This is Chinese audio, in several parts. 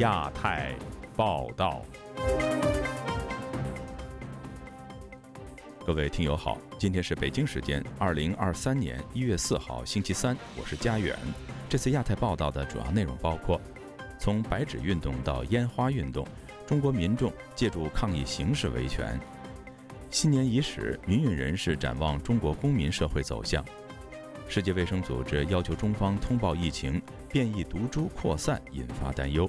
亚太报道。各位听友好，今天是北京时间二零二三年一月四号星期三，我是佳远。这次亚太报道的主要内容包括：从白纸运动到烟花运动，中国民众借助抗议形式维权；新年伊始，民运人士展望中国公民社会走向；世界卫生组织要求中方通报疫情变异毒株扩散，引发担忧。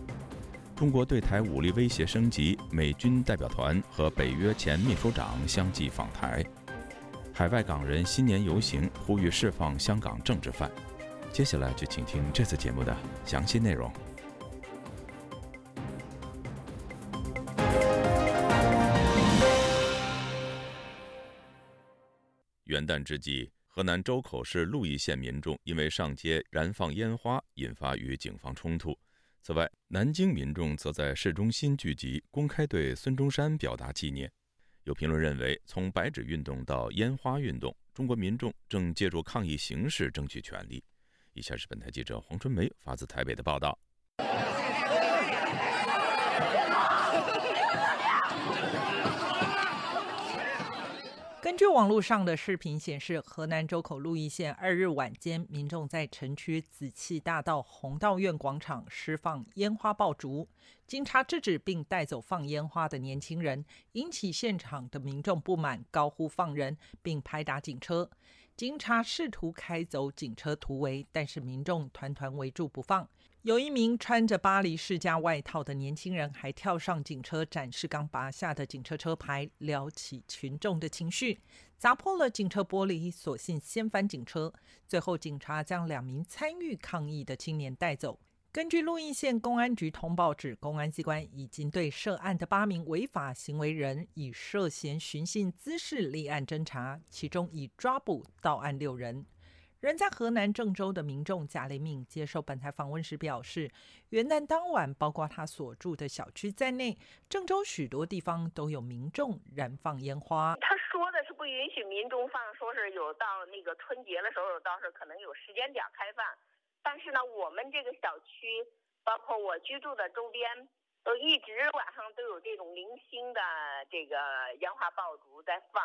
中国对台武力威胁升级，美军代表团和北约前秘书长相继访台。海外港人新年游行呼吁释放香港政治犯。接下来就请听这次节目的详细内容。元旦之际，河南周口市鹿邑县民众因为上街燃放烟花，引发与警方冲突。此外，南京民众则在市中心聚集，公开对孙中山表达纪念。有评论认为，从白纸运动到烟花运动，中国民众正借助抗议形式争取权利。以下是本台记者黄春梅发自台北的报道。根据网络上的视频显示，河南周口鹿邑县二日晚间，民众在城区紫气大道红道院广场释放烟花爆竹，警察制止并带走放烟花的年轻人，引起现场的民众不满，高呼放人，并拍打警车。警察试图开走警车突围，但是民众团团围住不放。有一名穿着巴黎世家外套的年轻人还跳上警车，展示刚拔下的警车车牌，撩起群众的情绪，砸破了警车玻璃，索性掀翻警车。最后，警察将两名参与抗议的青年带走。根据鹿邑县公安局通报，指公安机关已经对涉案的八名违法行为人以涉嫌寻衅滋事立案侦查，其中已抓捕到案六人。人在河南郑州的民众贾雷敏接受本台访问时表示，元旦当晚，包括他所住的小区在内，郑州许多地方都有民众燃放烟花。他说的是不允许民众放，说是有到那个春节的时候，到时候可能有时间点开放。但是呢，我们这个小区，包括我居住的周边，都一直晚上都有这种零星的这个烟花爆竹在放。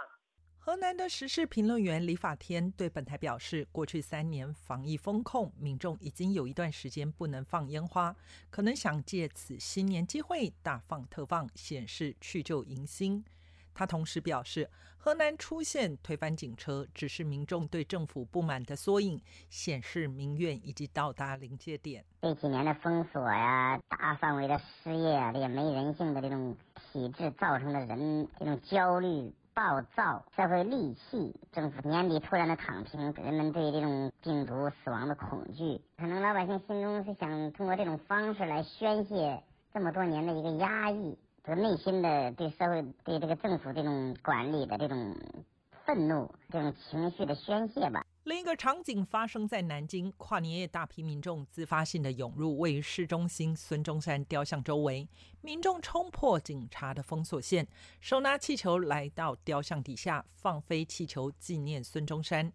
河南的时事评论员李法天对本台表示，过去三年防疫风控，民众已经有一段时间不能放烟花，可能想借此新年机会大放特放，显示去旧迎新。他同时表示，河南出现推翻警车，只是民众对政府不满的缩影，显示民怨已经到达临界点。这几年的封锁呀，大范围的失业啊，这些没人性的这种体制造成的人这种焦虑。暴躁，社会戾气，政府年底突然的躺平，人们对这种病毒死亡的恐惧，可能老百姓心中是想通过这种方式来宣泄这么多年的一个压抑和内心的对社会、对这个政府这种管理的这种愤怒、这种情绪的宣泄吧。另一个场景发生在南京，跨年夜大批民众自发性的涌入位于市中心孙中山雕像周围，民众冲破警察的封锁线，手拿气球来到雕像底下放飞气球纪念孙中山。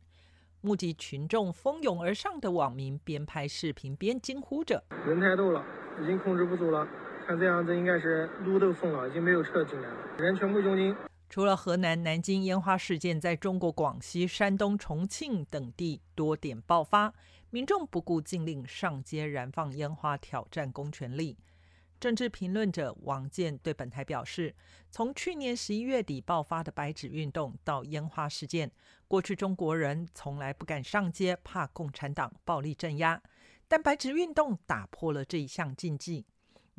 目击群众蜂拥而上的网民边拍视频边惊呼着：“人太多了，已经控制不住了，看这样子应该是路都封了，已经没有车进来了，人全部涌进。”除了河南南京烟花事件，在中国广西、山东、重庆等地多点爆发，民众不顾禁令上街燃放烟花，挑战公权力。政治评论者王健对本台表示，从去年十一月底爆发的白纸运动到烟花事件，过去中国人从来不敢上街，怕共产党暴力镇压，但白纸运动打破了这一项禁忌。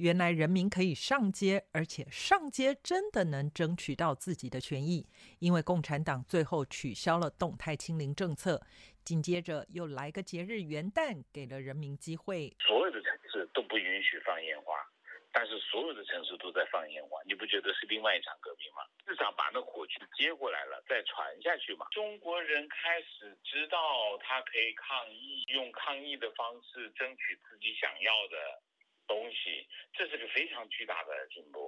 原来人民可以上街，而且上街真的能争取到自己的权益，因为共产党最后取消了动态清零政策，紧接着又来个节日元旦，给了人民机会。所有的城市都不允许放烟花，但是所有的城市都在放烟花，你不觉得是另外一场革命吗？至少把那火炬接过来了，再传下去嘛。中国人开始知道他可以抗议，用抗议的方式争取自己想要的。东西，这是个非常巨大的进步。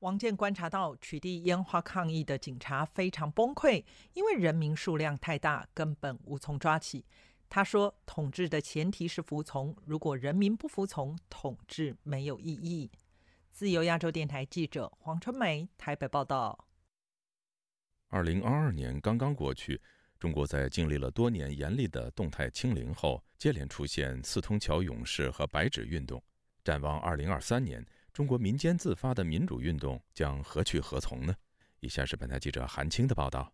王健观察到，取缔烟花抗议的警察非常崩溃，因为人民数量太大，根本无从抓起。他说：“统治的前提是服从，如果人民不服从，统治没有意义。”自由亚洲电台记者黄春梅台北报道。二零二二年刚刚过去，中国在经历了多年严厉的动态清零后，接连出现四通桥勇士和白纸运动。展望二零二三年，中国民间自发的民主运动将何去何从呢？以下是本台记者韩青的报道。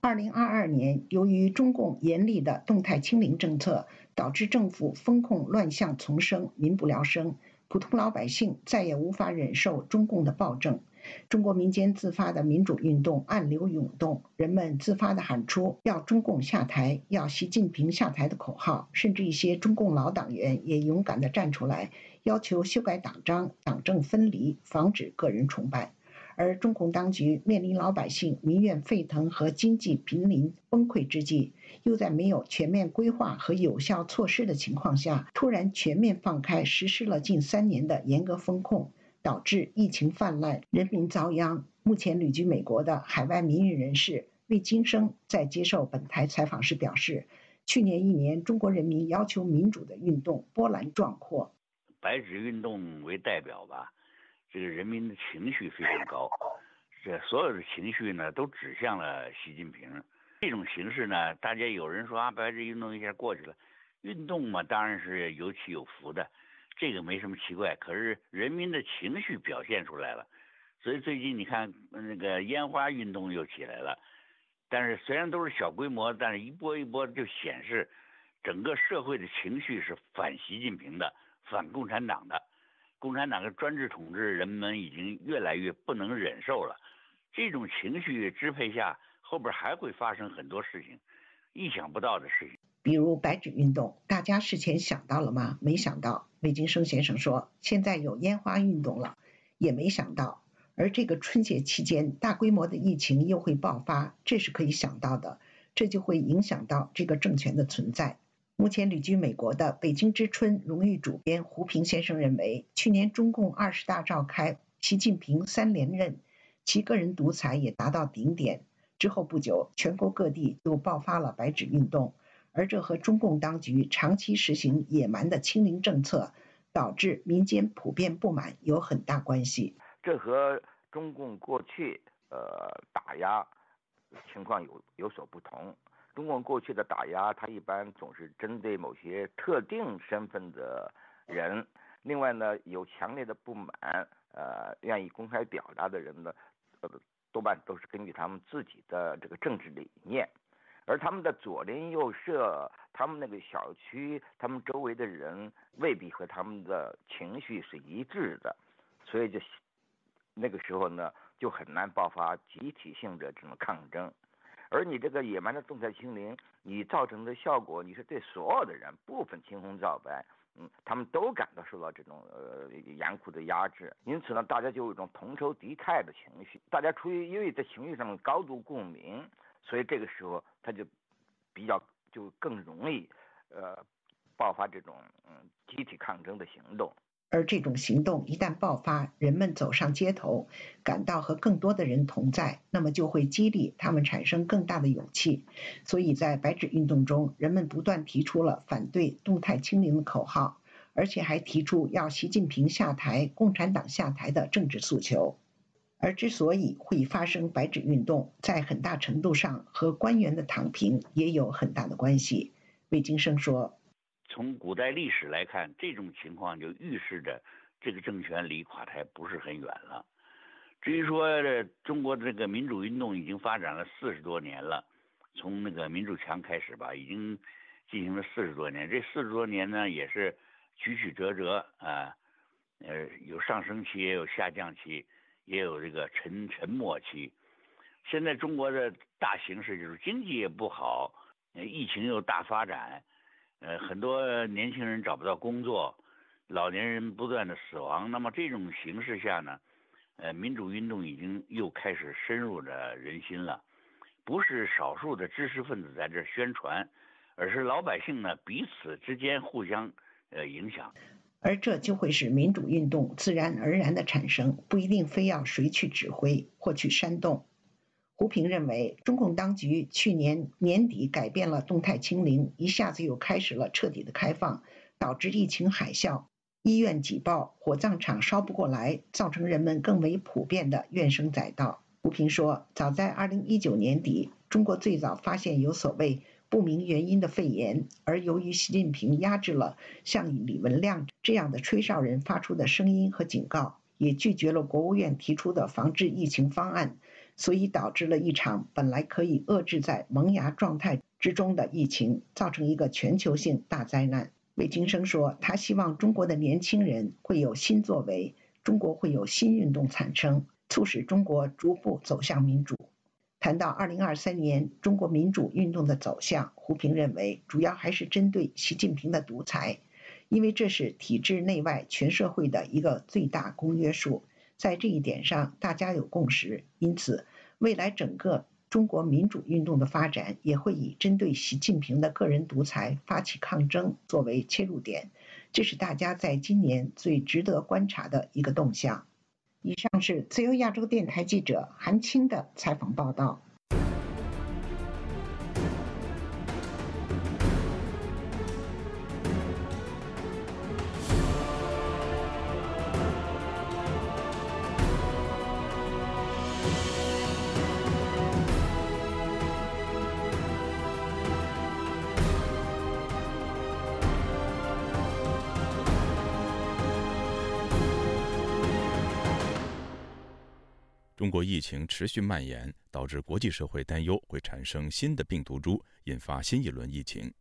二零二二年，由于中共严厉的动态清零政策，导致政府风控乱象丛生，民不聊生，普通老百姓再也无法忍受中共的暴政。中国民间自发的民主运动暗流涌动，人们自发地喊出要中共下台、要习近平下台的口号，甚至一些中共老党员也勇敢地站出来，要求修改党章、党政分离，防止个人崇拜。而中共当局面临老百姓民怨沸腾和经济濒临崩溃之际，又在没有全面规划和有效措施的情况下，突然全面放开实施了近三年的严格风控，导致疫情泛滥，人民遭殃。目前旅居美国的海外民运人士魏金生在接受本台采访时表示，去年一年中国人民要求民主的运动波澜壮阔，白纸运动为代表吧。这个人民的情绪非常高，这所有的情绪呢都指向了习近平。这种形式呢，大家有人说啊，白纸运动一下过去了，运动嘛当然是有起有伏的，这个没什么奇怪。可是人民的情绪表现出来了，所以最近你看那个烟花运动又起来了。但是虽然都是小规模，但是一波一波就显示整个社会的情绪是反习近平的，反共产党的。共产党的专制统治，人们已经越来越不能忍受了。这种情绪支配下，后边还会发生很多事情，意想不到的事情。比如白纸运动，大家事前想到了吗？没想到。魏金生先生说，现在有烟花运动了，也没想到。而这个春节期间，大规模的疫情又会爆发，这是可以想到的。这就会影响到这个政权的存在。目前旅居美国的北京之春荣誉主编胡平先生认为，去年中共二十大召开，习近平三连任，其个人独裁也达到顶点。之后不久，全国各地就爆发了白纸运动，而这和中共当局长期实行野蛮的清零政策，导致民间普遍不满有很大关系。这和中共过去呃打压情况有有所不同。中共过去的打压，它一般总是针对某些特定身份的人。另外呢，有强烈的不满，呃，愿意公开表达的人呢，呃，多半都是根据他们自己的这个政治理念，而他们的左邻右舍，他们那个小区，他们周围的人未必和他们的情绪是一致的，所以就那个时候呢，就很难爆发集体性的这种抗争。而你这个野蛮的动态清零，你造成的效果，你是对所有的人不分青红皂白，嗯，他们都感到受到这种呃严酷的压制，因此呢，大家就有一种同仇敌忾的情绪，大家出于因为在情绪上高度共鸣，所以这个时候他就比较就更容易呃爆发这种嗯集体抗争的行动。而这种行动一旦爆发，人们走上街头，感到和更多的人同在，那么就会激励他们产生更大的勇气。所以在白纸运动中，人们不断提出了反对动态清零的口号，而且还提出要习近平下台、共产党下台的政治诉求。而之所以会发生白纸运动，在很大程度上和官员的躺平也有很大的关系。魏金生说。从古代历史来看，这种情况就预示着这个政权离垮台不是很远了。至于说中国这个民主运动已经发展了四十多年了，从那个民主墙开始吧，已经进行了四十多年。这四十多年呢，也是曲曲折折啊，呃，有上升期，也有下降期，也有这个沉沉默期。现在中国的大形势就是经济也不好，疫情又大发展。呃，很多年轻人找不到工作，老年人不断的死亡。那么这种形势下呢，呃，民主运动已经又开始深入着人心了。不是少数的知识分子在这宣传，而是老百姓呢彼此之间互相呃影响。而这就会使民主运动自然而然的产生，不一定非要谁去指挥或去煽动。胡平认为，中共当局去年年底改变了动态清零，一下子又开始了彻底的开放，导致疫情海啸。医院挤爆，火葬场烧不过来，造成人们更为普遍的怨声载道。胡平说，早在2019年底，中国最早发现有所谓不明原因的肺炎，而由于习近平压制了像李文亮这样的吹哨人发出的声音和警告，也拒绝了国务院提出的防治疫情方案，所以导致了一场本来可以遏制在萌芽状态之中的疫情，造成一个全球性大灾难。魏京生说，他希望中国的年轻人会有新作为，中国会有新运动产生，促使中国逐步走向民主。谈到2023年中国民主运动的走向，胡平认为，主要还是针对习近平的独裁，因为这是体制内外全社会的一个最大公约数，在这一点上大家有共识，因此未来整个。中国民主运动的发展也会以针对习近平的个人独裁发起抗争作为切入点，这是大家在今年最值得观察的一个动向。以上是自由亚洲电台记者韩青的采访报道。情持续蔓延，导致国际社会担忧会产生新的病毒株，引发新一轮疫情。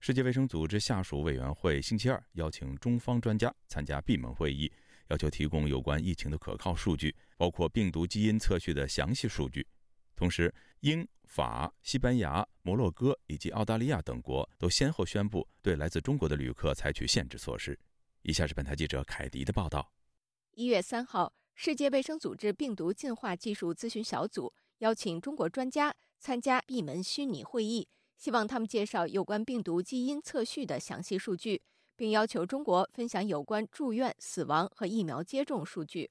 世界卫生组织下属委员会星期二邀请中方专家参加闭门会议，要求提供有关疫情的可靠数据，包括病毒基因测序的详细数据。同时，英法、西班牙、摩洛哥以及澳大利亚等国都先后宣布对来自中国的旅客采取限制措施。以下是本台记者凯迪的报道：一月三号。世界卫生组织病毒进化技术咨询小组邀请中国专家参加闭门虚拟会议，希望他们介绍有关病毒基因测序的详细数据，并要求中国分享有关住院、死亡和疫苗接种数据。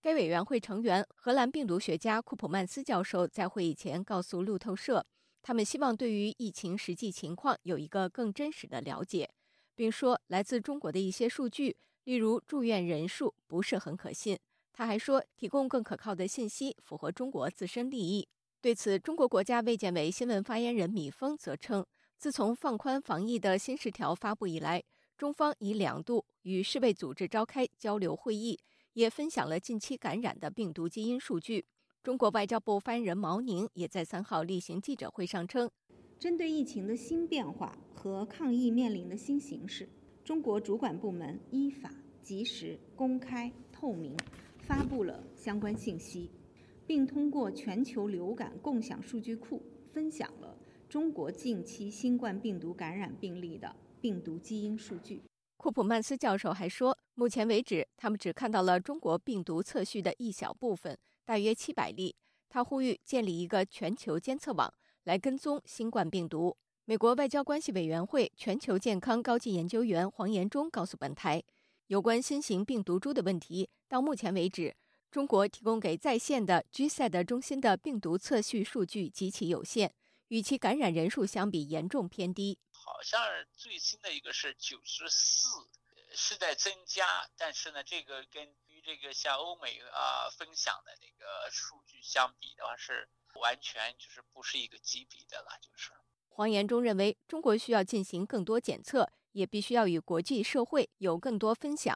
该委员会成员荷兰病毒学家库普曼斯教授在会议前告诉路透社，他们希望对于疫情实际情况有一个更真实的了解，并说来自中国的一些数据，例如住院人数，不是很可信。他还说，提供更可靠的信息符合中国自身利益。对此，中国国家卫健委新闻发言人米峰则称，自从放宽防疫的新十条发布以来，中方已两度与世卫组织召开交流会议，也分享了近期感染的病毒基因数据。中国外交部发言人毛宁也在三号例行记者会上称，针对疫情的新变化和抗疫面临的新形势，中国主管部门依法、及时、公开、透明。发布了相关信息，并通过全球流感共享数据库分享了中国近期新冠病毒感染病例的病毒基因数据。库普曼斯教授还说，目前为止，他们只看到了中国病毒测序的一小部分，大约七百例。他呼吁建立一个全球监测网来跟踪新冠病毒。美国外交关系委员会全球健康高级研究员黄延忠告诉本台。有关新型病毒株的问题，到目前为止，中国提供给在线的 GSAID 中心的病毒测序数据极其有限，与其感染人数相比严重偏低。好像最新的一个是九十四，是在增加，但是呢，这个跟与这个像欧美啊分享的那个数据相比的话，是完全就是不是一个级别的了。就是黄延忠认为，中国需要进行更多检测。也必须要与国际社会有更多分享。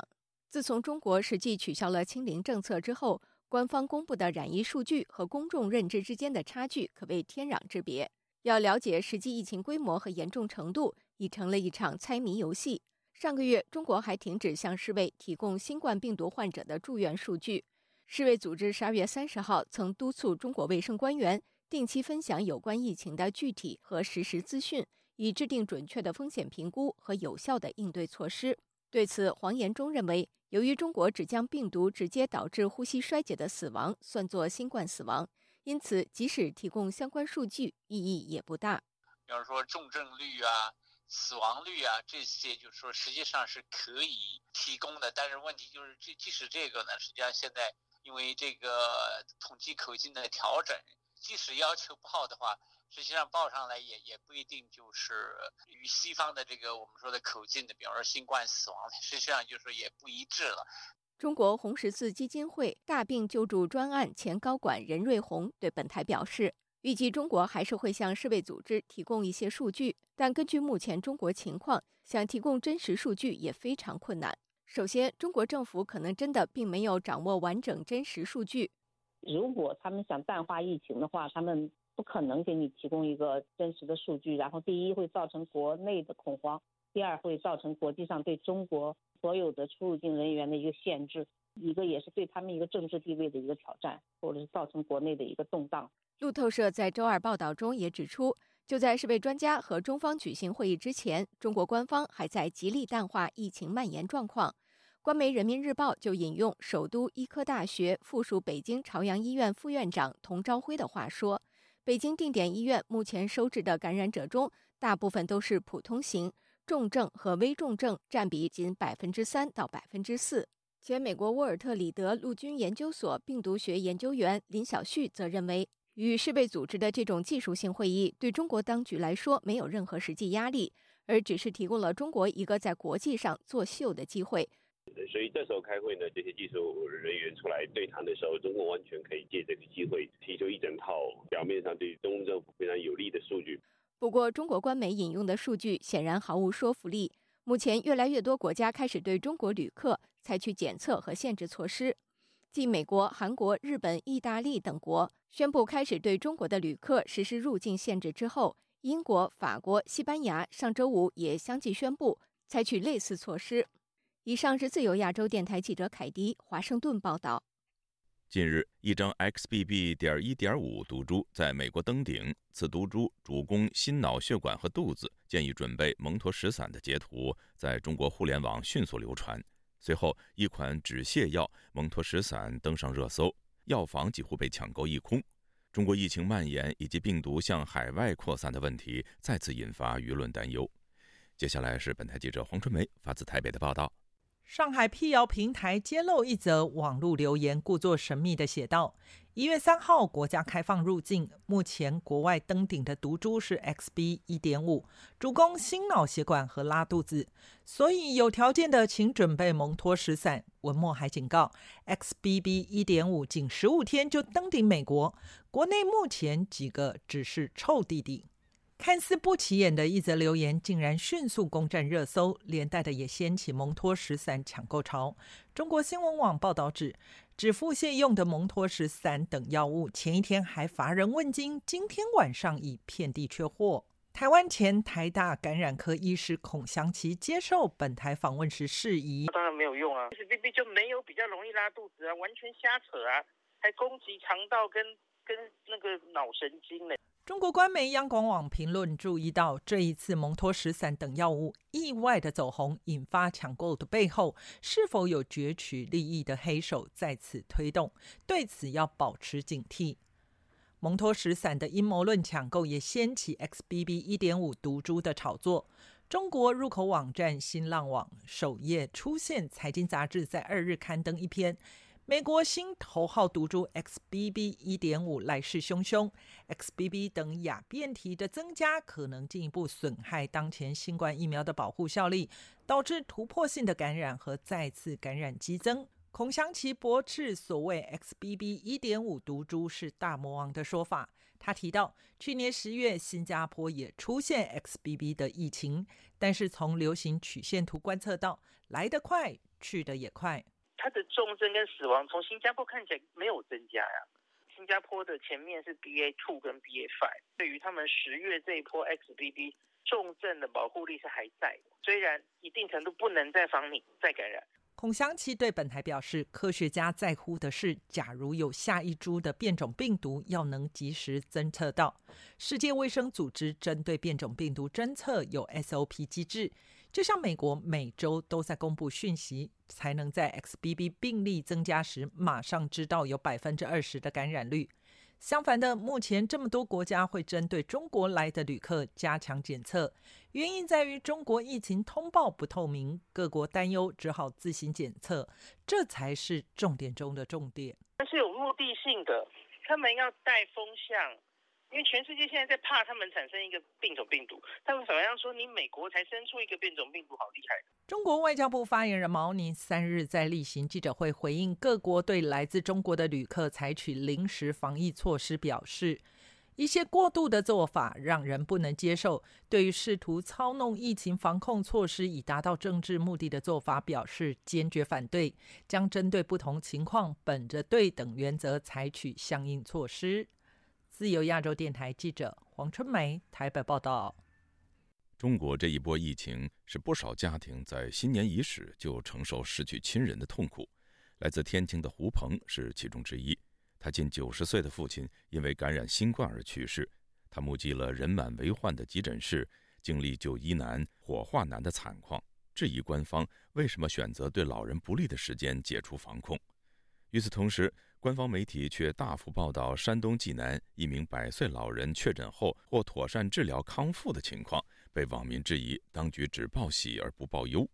自从中国实际取消了清零政策之后，官方公布的染疫数据和公众认知之间的差距可谓天壤之别。要了解实际疫情规模和严重程度，已成了一场猜谜游戏。上个月，中国还停止向世卫提供新冠病毒患者的住院数据。世卫组织十二月三十号曾督促中国卫生官员定期分享有关疫情的具体和实时资讯。以制定准确的风险评估和有效的应对措施。对此，黄延忠认为，由于中国只将病毒直接导致呼吸衰竭的死亡算作新冠死亡，因此即使提供相关数据，意义也不大。比方说重症率啊、死亡率啊这些，就是说实际上是可以提供的。但是问题就是，即即使这个呢，实际上现在因为这个统计口径的调整。即使要求报的话，实际上报上来也也不一定就是与西方的这个我们说的口径的，比方说新冠死亡，实际上就是也不一致了。中国红十字基金会大病救助专案前高管任瑞红对本台表示，预计中国还是会向世卫组织提供一些数据，但根据目前中国情况，想提供真实数据也非常困难。首先，中国政府可能真的并没有掌握完整真实数据。如果他们想淡化疫情的话，他们不可能给你提供一个真实的数据。然后，第一会造成国内的恐慌，第二会造成国际上对中国所有的出入境人员的一个限制，一个也是对他们一个政治地位的一个挑战，或者是造成国内的一个动荡。路透社在周二报道中也指出，就在世卫专家和中方举行会议之前，中国官方还在极力淡化疫情蔓延状况。官媒《人民日报》就引用首都医科大学附属北京朝阳医院副院长童朝辉的话说：“北京定点医院目前收治的感染者中，大部分都是普通型，重症和危重症占比仅百分之三到百分之四。”前美国沃尔特里德陆军研究所病毒学研究员林小旭则认为，与世卫组织的这种技术性会议对中国当局来说没有任何实际压力，而只是提供了中国一个在国际上作秀的机会。所以这时候开会呢，这些技术人员出来对谈的时候，中国完全可以借这个机会提出一整套表面上对中共政府非常有利的数据。不过，中国官媒引用的数据显然毫无说服力。目前，越来越多国家开始对中国旅客采取检测和限制措施。继美国、韩国、日本、意大利等国宣布开始对中国的旅客实施入境限制之后，英国、法国、西班牙上周五也相继宣布采取类似措施。以上是自由亚洲电台记者凯迪华盛顿报道。近日，一张 XBB. 点一点五毒株在美国登顶，此毒株主攻心脑血管和肚子，建议准备蒙脱石散的截图在中国互联网迅速流传。随后，一款止泻药蒙脱石散登上热搜，药房几乎被抢购一空。中国疫情蔓延以及病毒向海外扩散的问题再次引发舆论担忧。接下来是本台记者黄春梅发自台北的报道。上海辟谣平台揭露一则网络留言，故作神秘的写道：“一月三号，国家开放入境，目前国外登顶的毒株是 XB 一点五，主攻心脑血管和拉肚子，所以有条件的请准备蒙脱石散。”文末还警告：“XBB 一点五仅十五天就登顶美国，国内目前几个只是臭弟弟。”看似不起眼的一则留言，竟然迅速攻占热搜，连带的也掀起蒙脱石散抢购潮。中国新闻网报道指，止腹泻用的蒙脱石散等药物，前一天还乏人问津，今天晚上已遍地缺货。台湾前台大感染科医师孔祥琪接受本台访问时释疑：当然没有用啊，XBB 就没有比较容易拉肚子啊，完全瞎扯啊，还攻击肠道跟跟那个脑神经呢。中国官媒央广网评论注意到，这一次蒙脱石散等药物意外的走红，引发抢购的背后，是否有攫取利益的黑手在此推动？对此要保持警惕。蒙脱石散的阴谋论抢购也掀起 XBB. 一点五毒株的炒作。中国入口网站新浪网首页出现财经杂志在二日刊登一篇。美国新头号毒株 XBB. 一点五来势汹汹，XBB 等亚变体的增加可能进一步损害当前新冠疫苗的保护效力，导致突破性的感染和再次感染激增。孔祥奇驳斥所谓 XBB. 一点五毒株是大魔王的说法。他提到，去年十月新加坡也出现 XBB 的疫情，但是从流行曲线图观测到，来得快，去得也快。它的重症跟死亡从新加坡看起来没有增加呀。新加坡的前面是 BA two 跟 BA five，对于他们十月这一波 XBB 重症的保护力是还在的，虽然一定程度不能再防你再感染。孔祥奇对本台表示，科学家在乎的是，假如有下一株的变种病毒，要能及时侦测到。世界卫生组织针对变种病毒侦测有 SOP 机制。就像美国每周都在公布讯息，才能在 XBB 病例增加时马上知道有百分之二十的感染率。相反的，目前这么多国家会针对中国来的旅客加强检测，原因在于中国疫情通报不透明，各国担忧只好自行检测，这才是重点中的重点。它是有目的性的，他们要带风向。因为全世界现在在怕他们产生一个变种病毒，他们好像说你美国才生出一个变种病毒，好厉害。中国外交部发言人毛宁三日在例行记者会回应各国对来自中国的旅客采取临时防疫措施，表示一些过度的做法让人不能接受。对于试图操弄疫情防控措施以达到政治目的的做法，表示坚决反对，将针对不同情况，本着对等原则采取相应措施。自由亚洲电台记者黄春梅台北报道：中国这一波疫情，使不少家庭在新年伊始就承受失去亲人的痛苦。来自天津的胡鹏是其中之一。他近九十岁的父亲因为感染新冠而去世，他目击了人满为患的急诊室，经历就医难、火化难的惨况，质疑官方为什么选择对老人不利的时间解除防控。与此同时，官方媒体却大幅报道山东济南一名百岁老人确诊后或妥善治疗康复的情况，被网民质疑当局只报喜而不报忧。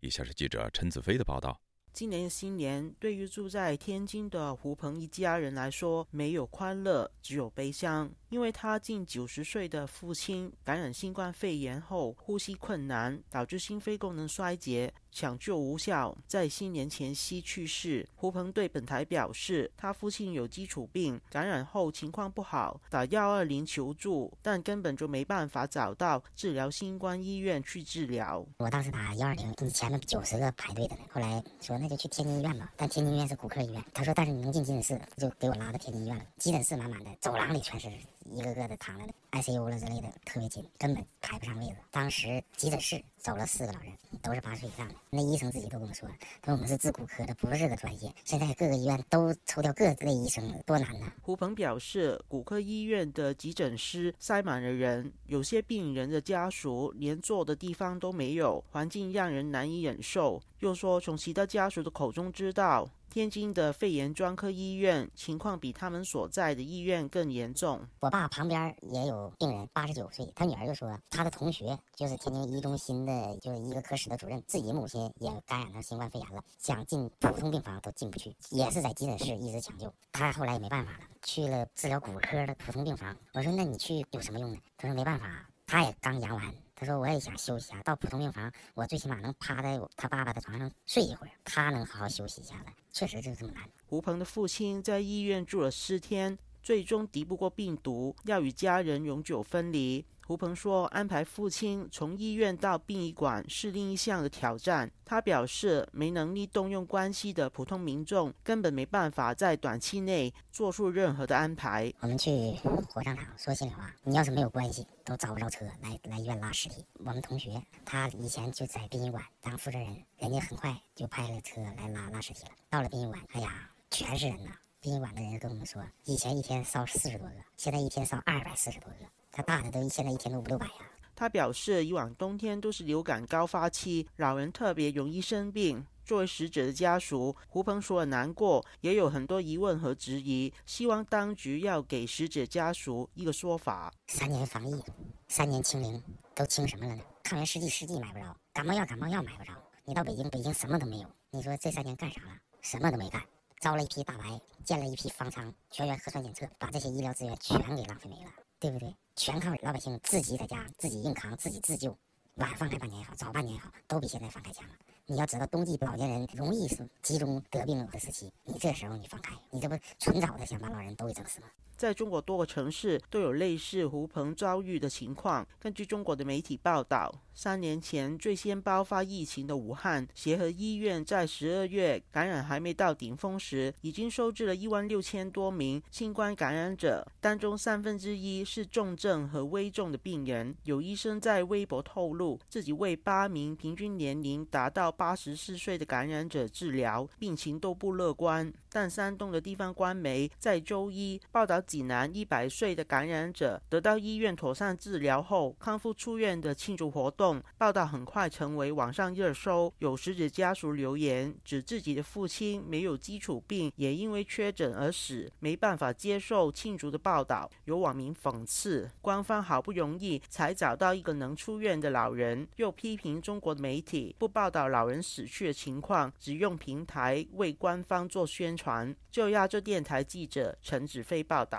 以下是记者陈子飞的报道。今年新年对于住在天津的胡鹏一家人来说，没有欢乐，只有悲伤。因为他近九十岁的父亲感染新冠肺炎后呼吸困难，导致心肺功能衰竭，抢救无效，在新年前夕去世。胡鹏对本台表示，他父亲有基础病，感染后情况不好，打幺二零求助，但根本就没办法找到治疗新冠医院去治疗。我当时打幺二零，前面九十个排队的呢，后来说那就去天津医院吧，但天津医院是骨科医院。他说，但是你能进急诊室，就给我拉到天津医院了。急诊室满满的，走廊里全是。一个个的躺在 ICU 了之类的，特别紧，根本排不上位子。当时急诊室走了四个老人，都是八十岁以上的。那医生自己都跟我说，他说我们是治骨科的，不是这个专业。现在各个医院都抽调各类医生，多难呐！胡鹏表示，骨科医院的急诊室塞满了人，有些病人的家属连坐的地方都没有，环境让人难以忍受。又说，从其他家属的口中知道。天津的肺炎专科医院情况比他们所在的医院更严重。我爸旁边也有病人，八十九岁，他女儿就说，他的同学就是天津一中心的，就是一个科室的主任，自己母亲也感染上新冠肺炎了，想进普通病房都进不去，也是在急诊室一直抢救。他后来也没办法了，去了治疗骨科的普通病房。我说，那你去有什么用呢？他说没办法，他也刚阳完。他说：“我也想休息啊，到普通病房，我最起码能趴在他爸爸的床上睡一会儿，他能好好休息一下了。确实就是这么难。”吴鹏的父亲在医院住了四天，最终敌不过病毒，要与家人永久分离。胡鹏说：“安排父亲从医院到殡仪馆是另一项的挑战。他表示，没能力动用关系的普通民众根本没办法在短期内做出任何的安排。我们去火葬场，说心里话，你要是没有关系，都找不着车来来医院拉尸体。我们同学他以前就在殡仪馆当负责人，人家很快就派了车来拉拉尸体了。到了殡仪馆，哎呀，全是人呐！殡仪馆的人跟我们说，以前一天烧四十多个，现在一天烧二百四十多个。”他大的都现在一天都五六百呀。他表示，以往冬天都是流感高发期，老人特别容易生病。作为死者的家属，胡鹏说难过，也有很多疑问和质疑，希望当局要给死者家属一个说法。三年防疫，三年清零，都清什么了呢？抗原试剂试剂买不着，感冒药感冒药买不着。你到北京，北京什么都没有。你说这三年干啥了？什么都没干，招了一批大白，建了一批方舱，全员核酸检测，把这些医疗资源全给浪费没了，对不对？全靠老百姓自己在家自己硬扛，自己自救。晚放开半年也好，早半年也好，都比现在放开强了。你要知道，冬季老年人容易是集中得病的时期，你这时候你放开，你这不纯早的想把老人都给整死吗？在中国多个城市都有类似胡鹏遭遇的情况。根据中国的媒体报道，三年前最先爆发疫情的武汉协和医院，在十二月感染还没到顶峰时，已经收治了一万六千多名新冠感染者，当中三分之一是重症和危重的病人。有医生在微博透露，自己为八名平均年龄达到八十四岁的感染者治疗，病情都不乐观。但山东的地方官媒在周一报道。济南一百岁的感染者得到医院妥善治疗后康复出院的庆祝活动，报道很快成为网上热搜。有死者家属留言指自己的父亲没有基础病，也因为确诊而死，没办法接受庆祝的报道。有网民讽刺，官方好不容易才找到一个能出院的老人，又批评中国媒体不报道老人死去的情况，只用平台为官方做宣传。就亚洲电台记者陈子飞报道。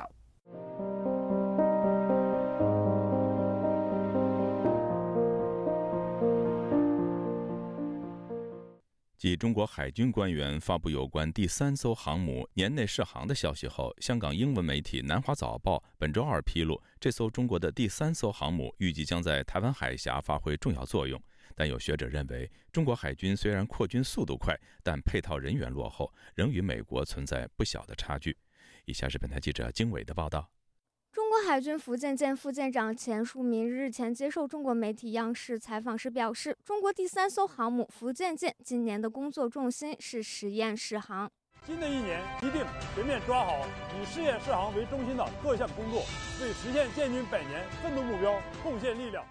继中国海军官员发布有关第三艘航母年内试航的消息后，香港英文媒体《南华早报》本周二披露，这艘中国的第三艘航母预计将在台湾海峡发挥重要作用。但有学者认为，中国海军虽然扩军速度快，但配套人员落后，仍与美国存在不小的差距。以下是本台记者经纬的报道。中国海军福建舰副舰长钱树民日前接受中国媒体央视采访时表示，中国第三艘航母福建舰今年的工作重心是实验试航。新的一年一定全面抓好以试验试航为中心的各项工作，为实现建军百年奋斗目标贡献力量。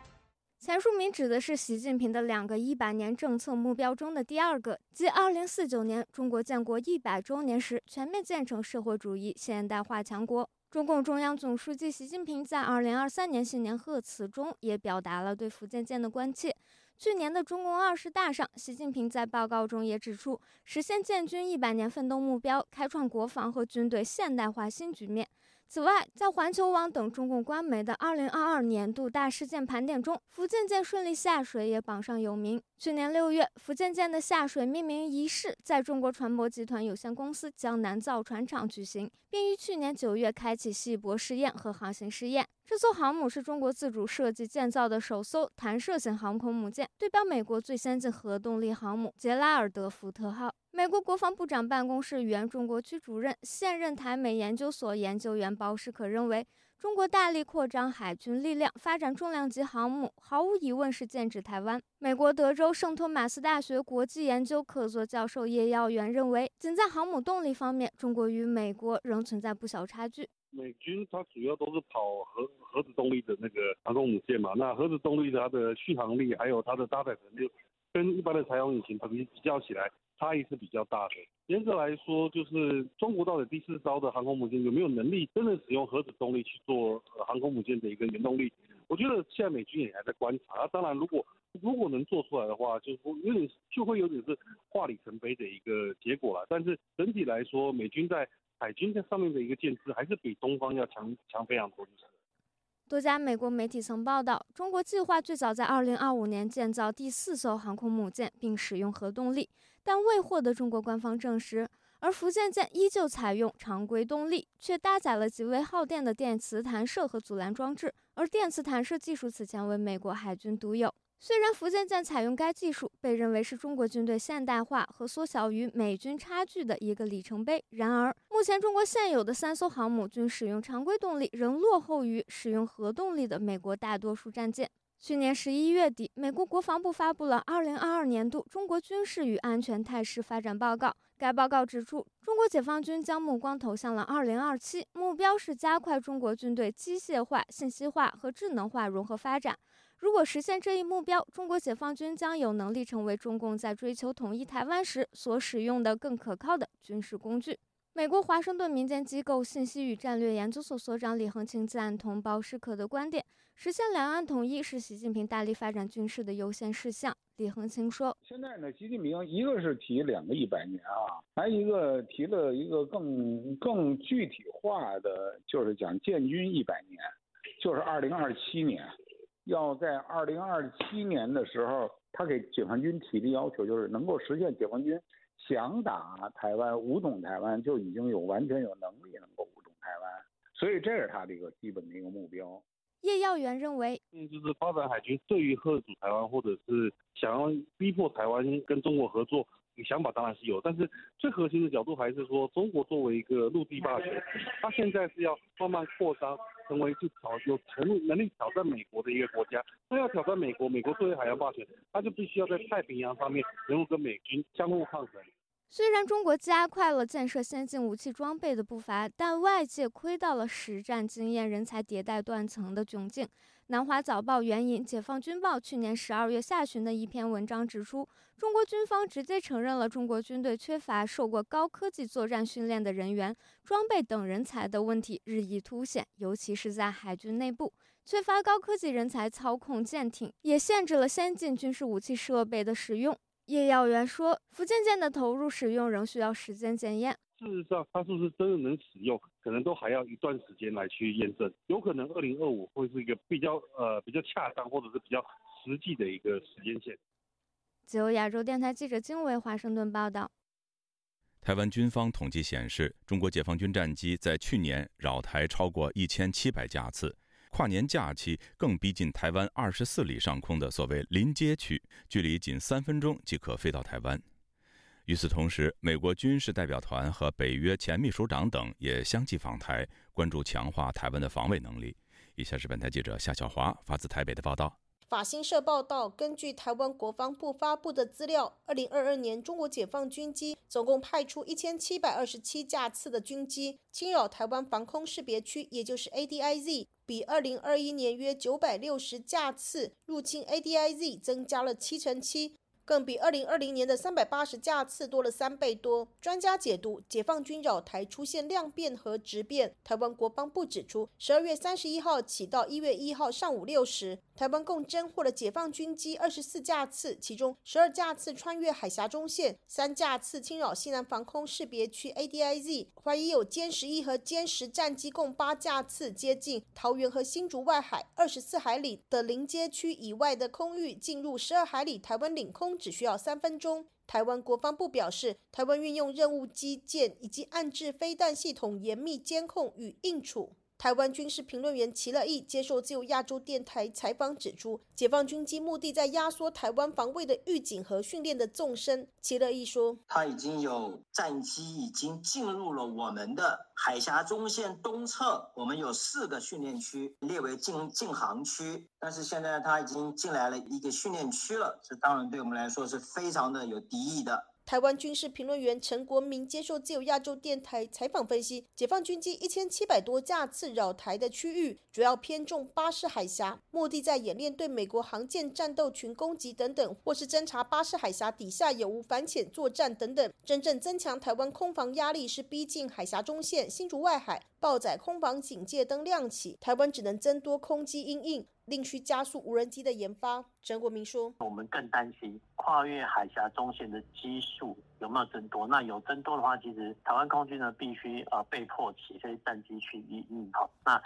钱树明指的是习近平的两个一百年政策目标中的第二个，即二零四九年中国建国一百周年时全面建成社会主义现代化强国。中共中央总书记习近平在二零二三年新年贺词中也表达了对福建舰的关切。去年的中共二十大上，习近平在报告中也指出，实现建军一百年奋斗目标，开创国防和军队现代化新局面。此外，在环球网等中共官媒的2022年度大事件盘点中，福建舰顺利下水也榜上有名。去年六月，福建舰的下水命名仪式在中国船舶集团有限公司江南造船厂举行，并于去年九月开启稀薄试验和航行试验。这艘航母是中国自主设计建造的首艘弹射型航空母舰，对标美国最先进核动力航母杰拉尔德福特号。美国国防部长办公室原中国区主任、现任台美研究所研究员包世可认为，中国大力扩张海军力量，发展重量级航母，毫无疑问是剑指台湾。美国德州圣托马斯大学国际研究客座教授叶耀元认为，仅在航母动力方面，中国与美国仍存在不小差距。美军它主要都是跑核核子动力的那个航空母舰嘛，那核子动力它的续航力还有它的搭载能力，跟一般的柴油引擎比比较起来。差异是比较大的。严格来说，就是中国到底第四艘的航空母舰有没有能力真的使用核子动力去做航空母舰的一个原动力？我觉得现在美军也还在观察。当然，如果如果能做出来的话，就是有点就会有点是化里程碑的一个结果了。但是整体来说，美军在海军在上面的一个建制还是比东方要强强非常多，就是。多家美国媒体曾报道，中国计划最早在2025年建造第四艘航空母舰，并使用核动力，但未获得中国官方证实。而福建舰依旧采用常规动力，却搭载了极为耗电的电磁弹射和阻拦装置，而电磁弹射技术此前为美国海军独有。虽然福建舰采用该技术被认为是中国军队现代化和缩小与美军差距的一个里程碑，然而目前中国现有的三艘航母均使用常规动力，仍落后于使用核动力的美国大多数战舰。去年十一月底，美国国防部发布了二零二二年度中国军事与安全态势发展报告。该报告指出，中国解放军将目光投向了二零二七，目标是加快中国军队机械化、信息化和智能化融合发展。如果实现这一目标，中国解放军将有能力成为中共在追求统一台湾时所使用的更可靠的军事工具。美国华盛顿民间机构信息与战略研究所所长李恒清赞同包世可的观点，实现两岸统一是习近平大力发展军事的优先事项。李恒清说：“现在呢，习近平一个是提两个一百年啊，还有一个提了一个更更具体化的，就是讲建军一百年，就是二零二七年。”要在二零二七年的时候，他给解放军提的要求就是能够实现解放军想打台湾、武统台湾，就已经有完全有能力能够武统台湾，所以这是他的一个基本的一个目标。叶耀元认为，嗯，就是发展海军对于贺主台湾，或者是想要逼迫台湾跟中国合作。你想法当然是有，但是最核心的角度还是说，中国作为一个陆地霸权，它现在是要慢慢扩张，成为去挑有成能力挑战美国的一个国家。那要挑战美国，美国作为海洋霸权，它就必须要在太平洋上面能够跟美军相互抗衡。虽然中国加快了建设先进武器装备的步伐，但外界窥到了实战经验、人才迭代断层的窘境。南华早报援引解放军报去年十二月下旬的一篇文章指出，中国军方直接承认了中国军队缺乏受过高科技作战训练的人员、装备等人才的问题日益凸显，尤其是在海军内部，缺乏高科技人才操控舰艇，也限制了先进军事武器设备的使用。叶耀元说：“福建舰的投入使用仍需要时间检验。事实上，它是不是真的能使用，可能都还要一段时间来去验证。有可能二零二五会是一个比较呃比较恰当或者是比较实际的一个时间线。”自由亚洲电台记者金伟华盛顿报道。台湾军方统计显示，中国解放军战机在去年扰台超过一千七百架次。跨年假期更逼近台湾二十四里上空的所谓临街区，距离仅三分钟即可飞到台湾。与此同时，美国军事代表团和北约前秘书长等也相继访台，关注强化台湾的防卫能力。以下是本台记者夏小华发自台北的报道。法新社报道，根据台湾国防部发布的资料，二零二二年中国解放军机总共派出一千七百二十七架次的军机侵扰台湾防空识别区，也就是 ADIZ，比二零二一年约九百六十架次入侵 ADIZ 增加了七成七。更比二零二零年的三百八十架次多了三倍多。专家解读，解放军扰台出现量变和质变。台湾国防部指出，十二月三十一号起到一月一号上午六时，台湾共侦获了解放军机二十四架次，其中十二架次穿越海峡中线，三架次侵扰西南防空识别区 ADIZ，怀疑有歼十一和歼十战机共八架次接近桃园和新竹外海二十四海里的临街区以外的空域，进入十二海里台湾领空。只需要三分钟。台湾国防部表示，台湾运用任务基建以及暗制飞弹系统严密监控与应处。台湾军事评论员齐乐毅接受自由亚洲电台采访指出，解放军机目的在压缩台湾防卫的预警和训练的纵深。齐乐毅说：“他已经有战机已经进入了我们的海峡中线东侧，我们有四个训练区列为禁禁航区，但是现在他已经进来了一个训练区了，这当然对我们来说是非常的有敌意的。”台湾军事评论员陈国民接受自由亚洲电台采访分析，解放军机一千七百多架次扰台的区域，主要偏重巴士海峡，目的在演练对美国航舰战斗群攻击等等，或是侦察巴士海峡底下有无反潜作战等等。真正增强台湾空防压力是逼近海峡中线、新竹外海，爆载空防警戒灯亮起，台湾只能增多空机应应。另需加速无人机的研发，陈国民说：“我们更担心跨越海峡中线的基数有没有增多。那有增多的话，其实台湾空军呢必须呃被迫起飞战机去应应好。那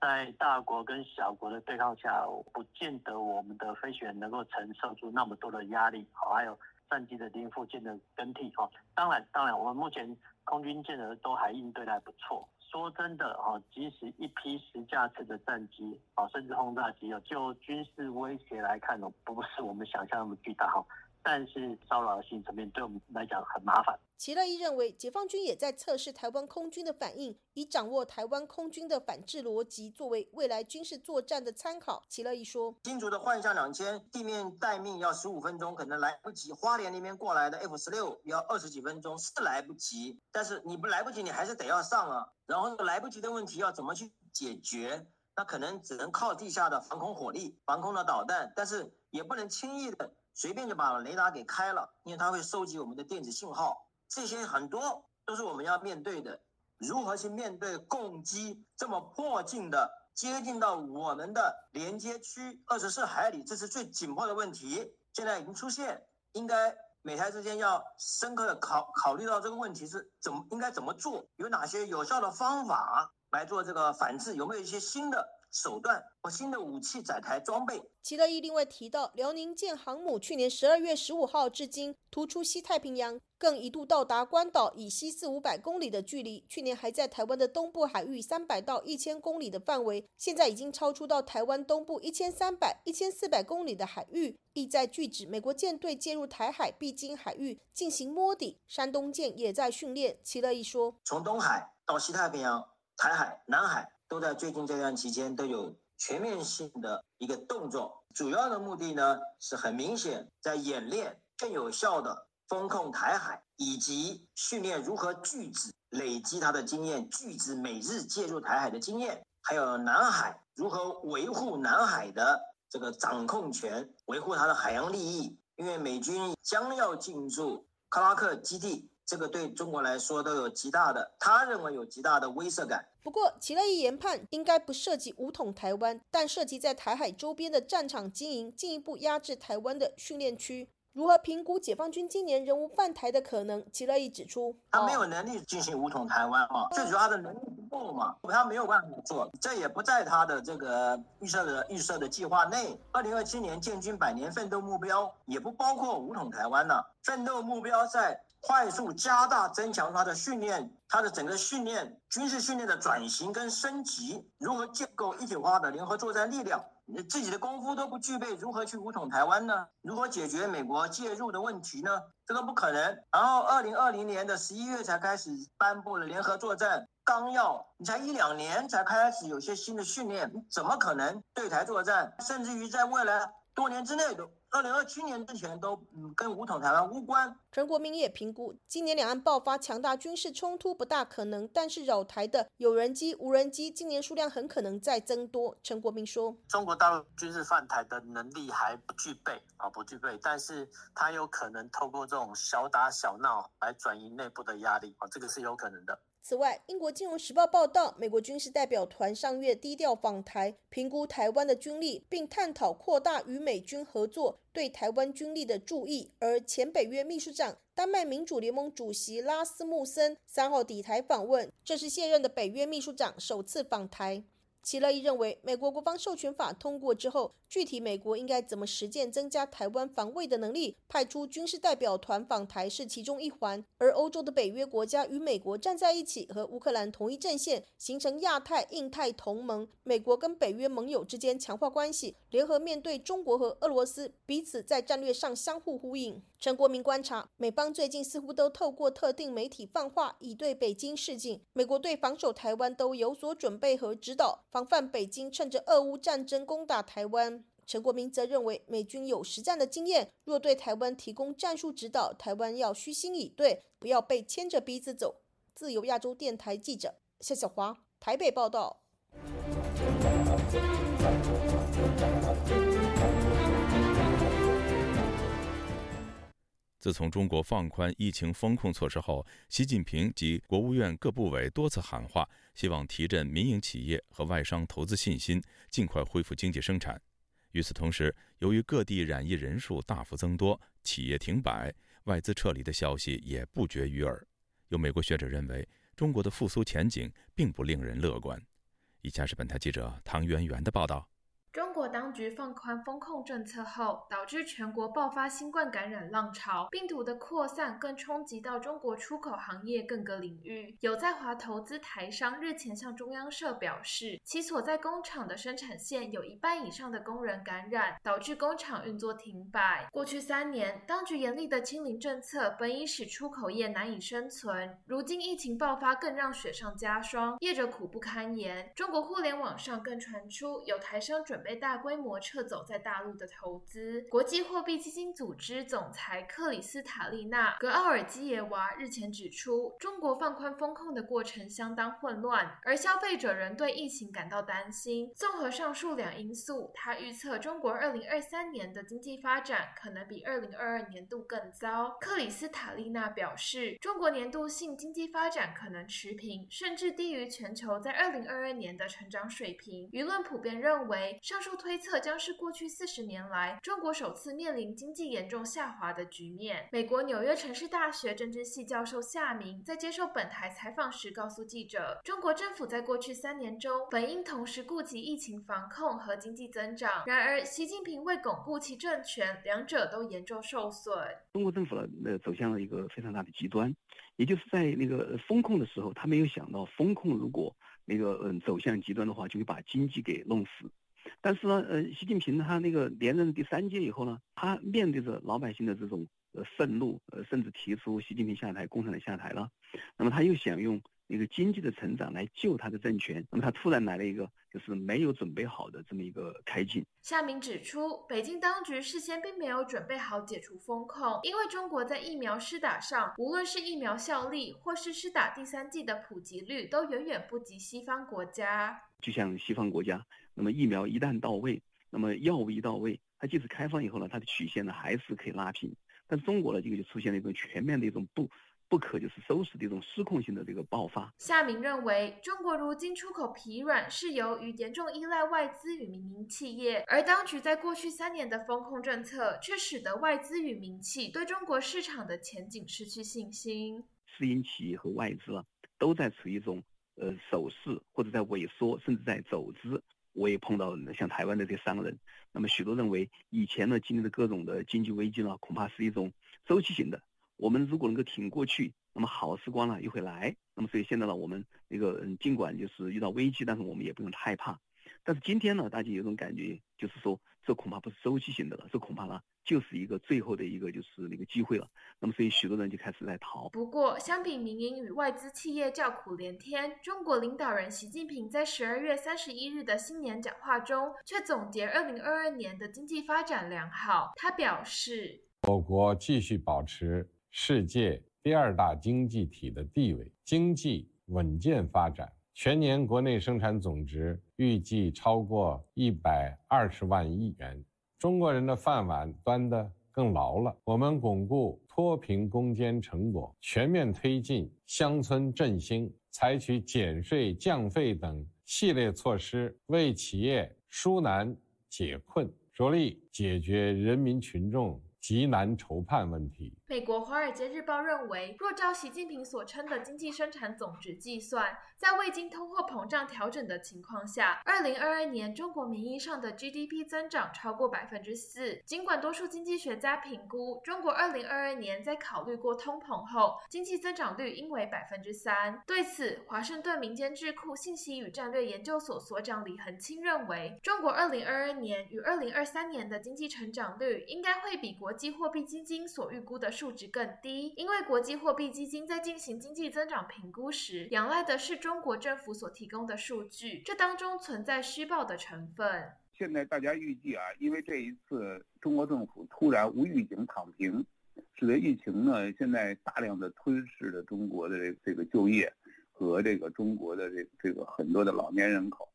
在大国跟小国的对抗下，不见得我们的飞行员能够承受住那么多的压力。好，还有战机的零附件的更替。哈，当然，当然，我们目前空军舰的都还应对的还不错。”说真的啊，即使一批十架次的战机啊，甚至轰炸机哦，就军事威胁来看呢，不是我们想象那么巨大哈。但是骚扰性层面对我们来讲很麻烦。齐乐一认为，解放军也在测试台湾空军的反应，以掌握台湾空军的反制逻辑，作为未来军事作战的参考。齐乐一说：“新竹的幻象两千地面待命要十五分钟，可能来不及；花莲那边过来的 F 十六要二十几分钟，是来不及。但是你不来不及，你还是得要上啊。然后来不及的问题要怎么去解决？那可能只能靠地下的防空火力、防空的导弹，但是也不能轻易的。”随便就把雷达给开了，因为它会收集我们的电子信号，这些很多都是我们要面对的。如何去面对攻击这么迫近的接近到我们的连接区二十四海里，这是最紧迫的问题。现在已经出现，应该美台之间要深刻的考考虑到这个问题是怎么应该怎么做，有哪些有效的方法来做这个反制，有没有一些新的？手段和新的武器载台装备。齐乐意另外提到，辽宁舰航母去年十二月十五号至今突出西太平洋，更一度到达关岛以西四五百公里的距离。去年还在台湾的东部海域三百到一千公里的范围，现在已经超出到台湾东部一千三百、一千四百公里的海域，意在拒止美国舰队介入台海必经海域进行摸底。山东舰也在训练。齐乐意说，从东海到西太平洋、台海、南海。都在最近这段期间都有全面性的一个动作，主要的目的呢是很明显，在演练更有效的。风控台海，以及训练如何拒止累积他的经验，拒止美日介入台海的经验，还有南海如何维护南海的这个掌控权，维护它的海洋利益。因为美军将要进驻克拉克基地，这个对中国来说都有极大的，他认为有极大的威慑感。不过，齐乐意研判应该不涉及武统台湾，但涉及在台海周边的战场经营，进一步压制台湾的训练区。如何评估解放军今年仍无犯台的可能？齐乐意指出，他没有能力进行武统台湾嘛，最主要的能力不够嘛，他没有办法做，这也不在他的这个预设的预设的计划内。二零二七年建军百年奋斗目标也不包括武统台湾呢，奋斗目标在快速加大增强它的训练，它的整个训练军事训练的转型跟升级，如何建构一体化的联合作战力量。你自己的功夫都不具备，如何去武统台湾呢？如何解决美国介入的问题呢？这个不可能。然后，二零二零年的十一月才开始颁布了联合作战纲要，你才一两年才开始有些新的训练，怎么可能对台作战？甚至于在未来多年之内都。二零二七年之前都嗯跟武统台湾无关。陈国民也评估，今年两岸爆发强大军事冲突不大可能，但是扰台的有人机、无人机今年数量很可能再增多。陈国民说：“中国大陆军事犯台的能力还不具备啊，不具备，但是他有可能透过这种小打小闹来转移内部的压力啊，这个是有可能的。”此外，英国《金融时报》报道，美国军事代表团上月低调访台，评估台湾的军力，并探讨扩大与美军合作对台湾军力的注意。而前北约秘书长、丹麦民主联盟主席拉斯穆森三号抵台访问，这是现任的北约秘书长首次访台。齐乐意认为，美国国防授权法通过之后，具体美国应该怎么实践增加台湾防卫的能力，派出军事代表团访台是其中一环。而欧洲的北约国家与美国站在一起，和乌克兰同一阵线，形成亚太、印太同盟。美国跟北约盟友之间强化关系，联合面对中国和俄罗斯，彼此在战略上相互呼应。陈国民观察，美方最近似乎都透过特定媒体放话，以对北京示警。美国对防守台湾都有所准备和指导，防范北京趁着俄乌战争攻打台湾。陈国民则认为，美军有实战的经验，若对台湾提供战术指导，台湾要虚心以对，不要被牵着鼻子走。自由亚洲电台记者夏小华台北报道。自从中国放宽疫情风控措施后，习近平及国务院各部委多次喊话，希望提振民营企业和外商投资信心，尽快恢复经济生产。与此同时，由于各地染疫人数大幅增多，企业停摆、外资撤离的消息也不绝于耳。有美国学者认为，中国的复苏前景并不令人乐观。以下是本台记者唐媛媛的报道。中国当局放宽封控政策后，导致全国爆发新冠感染浪潮，病毒的扩散更冲击到中国出口行业各个领域。有在华投资台商日前向中央社表示，其所在工厂的生产线有一半以上的工人感染，导致工厂运作停摆。过去三年，当局严厉的清零政策本已使出口业难以生存，如今疫情爆发更让雪上加霜，业者苦不堪言。中国互联网上更传出有台商准。备大规模撤走在大陆的投资。国际货币基金组织总裁克里斯塔利娜·格奥尔基耶娃日前指出，中国放宽风控的过程相当混乱，而消费者仍对疫情感到担心。综合上述两因素，他预测中国2023年的经济发展可能比2022年度更糟。克里斯塔利娜表示，中国年度性经济发展可能持平，甚至低于全球在2022年的成长水平。舆论普遍认为。上述推测将是过去四十年来中国首次面临经济严重下滑的局面。美国纽约城市大学政治系教授夏明在接受本台采访时告诉记者，中国政府在过去三年中本应同时顾及疫情防控和经济增长，然而习近平为巩固其政权，两者都严重受损。中国政府呢，走向了一个非常大的极端，也就是在那个风控的时候，他没有想到风控如果那个嗯走向极端的话，就会把经济给弄死。但是呢，呃，习近平他那个连任第三届以后呢，他面对着老百姓的这种呃愤怒，呃，甚至提出习近平下台，共产党下台了。那么他又想用一个经济的成长来救他的政权，那么他突然来了一个就是没有准备好的这么一个开进。夏明指出，北京当局事先并没有准备好解除封控，因为中国在疫苗施打上，无论是疫苗效力或是施打第三剂的普及率，都远远不及西方国家。就像西方国家，那么疫苗一旦到位，那么药物一到位，它即使开放以后呢，它的曲线呢还是可以拉平。但中国呢，这个就出现了一种全面的一种不。不可就是收拾的一种失控性的这个爆发。夏明认为，中国如今出口疲软，是由于严重依赖外资与民营企业，而当局在过去三年的风控政策，却使得外资与民企对中国市场的前景失去信心。私营企业和外资啊，都在处于一种呃守势或者在萎缩，甚至在走资。我也碰到像台湾的这三个人，那么许多认为，以前呢经历的各种的经济危机呢，恐怕是一种周期性的。我们如果能够挺过去，那么好时光呢又会来。那么所以现在呢，我们那个嗯，尽管就是遇到危机，但是我们也不用害怕。但是今天呢，大家有种感觉，就是说这恐怕不是周期性的了，这恐怕呢就是一个最后的一个就是那个机会了。那么所以许多人就开始在逃。不过，相比民营与外资企业叫苦连天，中国领导人习近平在十二月三十一日的新年讲话中却总结二零二二年的经济发展良好。他表示，我国继续保持。世界第二大经济体的地位，经济稳健发展，全年国内生产总值预计超过一百二十万亿元，中国人的饭碗端得更牢了。我们巩固脱贫攻坚成果，全面推进乡村振兴，采取减税降费等系列措施，为企业纾难解困，着力解决人民群众极难筹判问题。美国《华尔街日报》认为，若照习近平所称的经济生产总值计算，在未经通货膨胀调整的情况下，二零二二年中国名义上的 GDP 增长超过百分之四。尽管多数经济学家评估，中国二零二二年在考虑过通膨后，经济增长率应为百分之三。对此，华盛顿民间智库信息与战略研究所所长李恒清认为，中国二零二二年与二零二三年的经济成长率应该会比国国际货币基金所预估的。数值更低，因为国际货币基金在进行经济增长评估时，仰赖的是中国政府所提供的数据，这当中存在虚报的成分。现在大家预计啊，因为这一次中国政府突然无预警躺平，使得疫情呢现在大量的吞噬了中国的这这个就业和这个中国的这这个很多的老年人口，